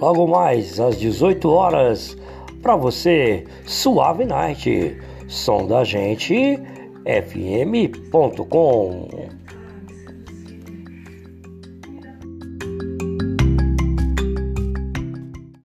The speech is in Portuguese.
logo mais às 18 horas, para você, Suave Night, som da gente, fm.com.